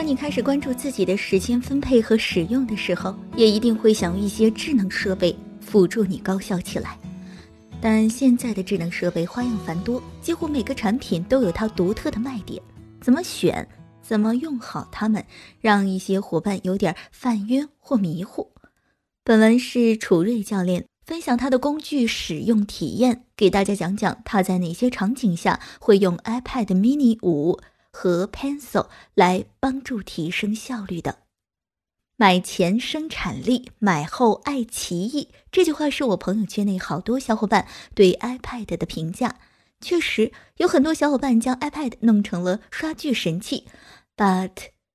当你开始关注自己的时间分配和使用的时候，也一定会想用一些智能设备辅助你高效起来。但现在的智能设备花样繁多，几乎每个产品都有它独特的卖点。怎么选，怎么用好它们，让一些伙伴有点犯晕或迷糊。本文是楚瑞教练分享他的工具使用体验，给大家讲讲他在哪些场景下会用 iPad Mini 五。和 Pencil 来帮助提升效率的。买前生产力，买后爱奇艺。这句话是我朋友圈内好多小伙伴对 iPad 的评价。确实，有很多小伙伴将 iPad 弄成了刷剧神器。But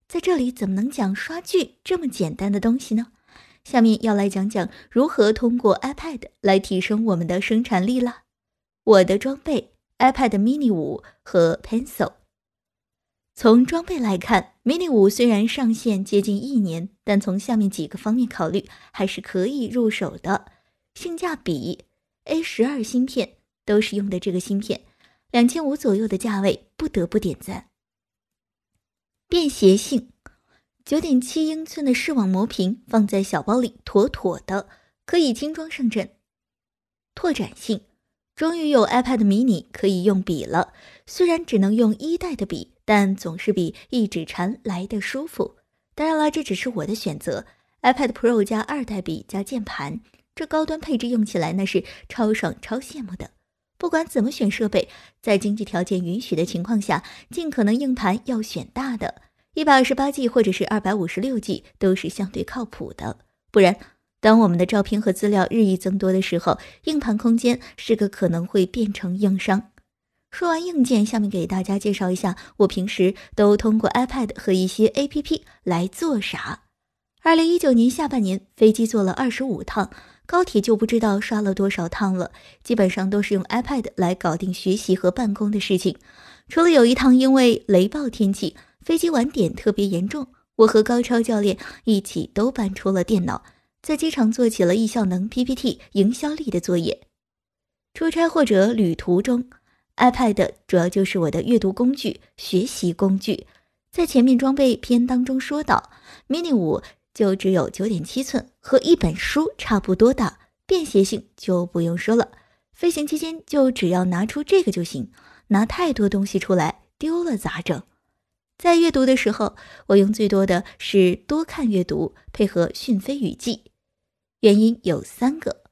在这里怎么能讲刷剧这么简单的东西呢？下面要来讲讲如何通过 iPad 来提升我们的生产力了。我的装备：iPad Mini 五和 Pencil。从装备来看，mini 五虽然上线接近一年，但从下面几个方面考虑，还是可以入手的。性价比，A 十二芯片都是用的这个芯片，两千五左右的价位，不得不点赞。便携性，九点七英寸的视网膜屏放在小包里，妥妥的可以轻装上阵。拓展性，终于有 iPad mini 可以用笔了，虽然只能用一代的笔。但总是比一指禅来的舒服。当然了，这只是我的选择。iPad Pro 加二代笔加键盘，这高端配置用起来那是超爽、超羡慕的。不管怎么选设备，在经济条件允许的情况下，尽可能硬盘要选大的，一百二十八 G 或者是二百五十六 G 都是相对靠谱的。不然，当我们的照片和资料日益增多的时候，硬盘空间是个可能会变成硬伤。说完硬件，下面给大家介绍一下我平时都通过 iPad 和一些 APP 来做啥。二零一九年下半年，飞机坐了二十五趟，高铁就不知道刷了多少趟了，基本上都是用 iPad 来搞定学习和办公的事情。除了有一趟因为雷暴天气，飞机晚点特别严重，我和高超教练一起都搬出了电脑，在机场做起了易效能 PPT 营销力的作业。出差或者旅途中。iPad 主要就是我的阅读工具、学习工具。在前面装备篇当中说到，Mini 五就只有九点七寸，和一本书差不多大，便携性就不用说了。飞行期间就只要拿出这个就行，拿太多东西出来丢了咋整？在阅读的时候，我用最多的是多看阅读，配合讯飞语记。原因有三个：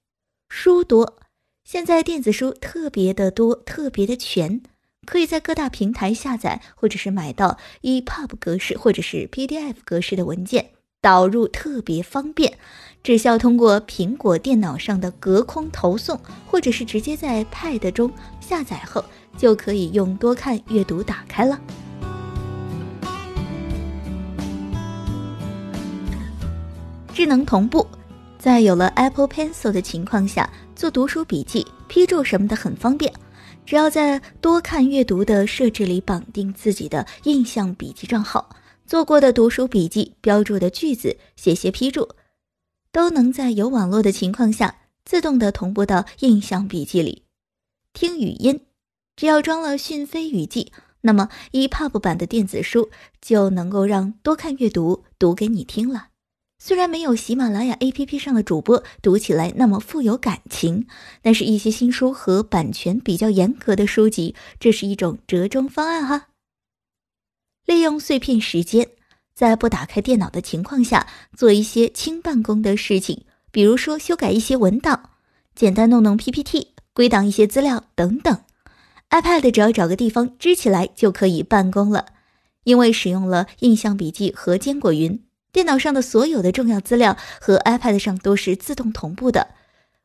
书多。现在电子书特别的多，特别的全，可以在各大平台下载，或者是买到 EPUB 格式或者是 PDF 格式的文件，导入特别方便，只需要通过苹果电脑上的隔空投送，或者是直接在 Pad 中下载后，就可以用多看阅读打开了。智能同步。在有了 Apple Pencil 的情况下，做读书笔记、批注什么的很方便。只要在多看阅读的设置里绑定自己的印象笔记账号，做过的读书笔记、标注的句子、写些批注，都能在有网络的情况下自动的同步到印象笔记里。听语音，只要装了讯飞语记，那么 EPUB 版的电子书就能够让多看阅读读给你听了。虽然没有喜马拉雅 APP 上的主播读起来那么富有感情，但是一些新书和版权比较严格的书籍，这是一种折中方案哈。利用碎片时间，在不打开电脑的情况下，做一些轻办公的事情，比如说修改一些文档，简单弄弄 PPT，归档一些资料等等。iPad 只要找个地方支起来就可以办公了，因为使用了印象笔记和坚果云。电脑上的所有的重要资料和 iPad 上都是自动同步的，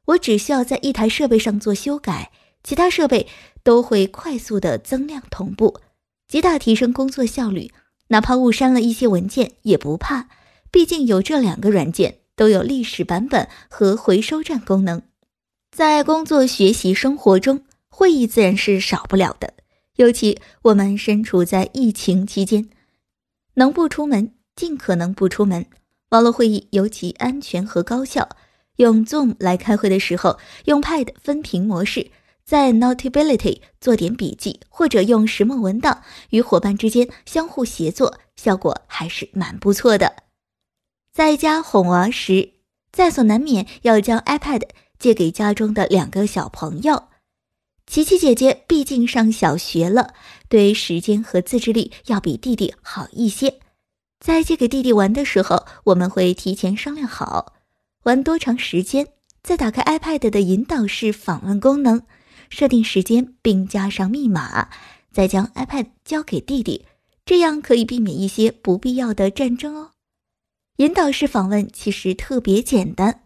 我只需要在一台设备上做修改，其他设备都会快速的增量同步，极大提升工作效率。哪怕误删了一些文件也不怕，毕竟有这两个软件都有历史版本和回收站功能。在工作、学习、生活中，会议自然是少不了的，尤其我们身处在疫情期间，能不出门。尽可能不出门，网络会议尤其安全和高效。用 Zoom 来开会的时候，用 Pad 分屏模式，在 Notability 做点笔记，或者用石墨文档与伙伴之间相互协作，效果还是蛮不错的。在家哄娃时，在所难免要将 iPad 借给家中的两个小朋友。琪琪姐姐毕竟上小学了，对时间和自制力要比弟弟好一些。在借给弟弟玩的时候，我们会提前商量好玩多长时间，再打开 iPad 的引导式访问功能，设定时间并加上密码，再将 iPad 交给弟弟，这样可以避免一些不必要的战争哦。引导式访问其实特别简单，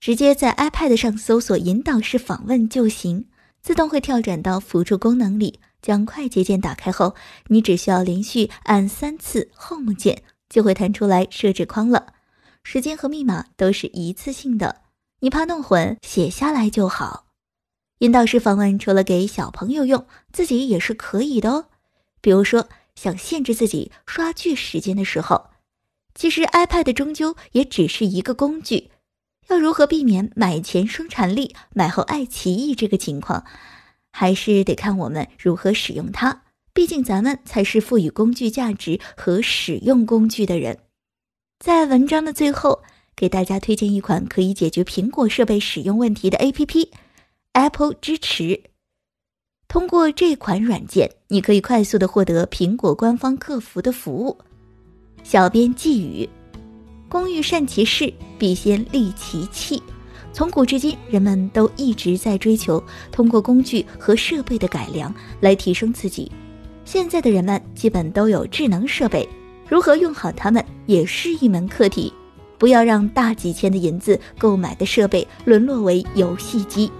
直接在 iPad 上搜索“引导式访问”就行，自动会跳转到辅助功能里。将快捷键打开后，你只需要连续按三次 Home 键，就会弹出来设置框了。时间和密码都是一次性的，你怕弄混，写下来就好。引导式访问除了给小朋友用，自己也是可以的哦。比如说，想限制自己刷剧时间的时候，其实 iPad 终究也只是一个工具，要如何避免买前生产力，买后爱奇艺这个情况？还是得看我们如何使用它，毕竟咱们才是赋予工具价值和使用工具的人。在文章的最后，给大家推荐一款可以解决苹果设备使用问题的 APP，Apple 支持。通过这款软件，你可以快速的获得苹果官方客服的服务。小编寄语：工欲善其事，必先利其器。从古至今，人们都一直在追求通过工具和设备的改良来提升自己。现在的人们基本都有智能设备，如何用好它们也是一门课题。不要让大几千的银子购买的设备沦落为游戏机。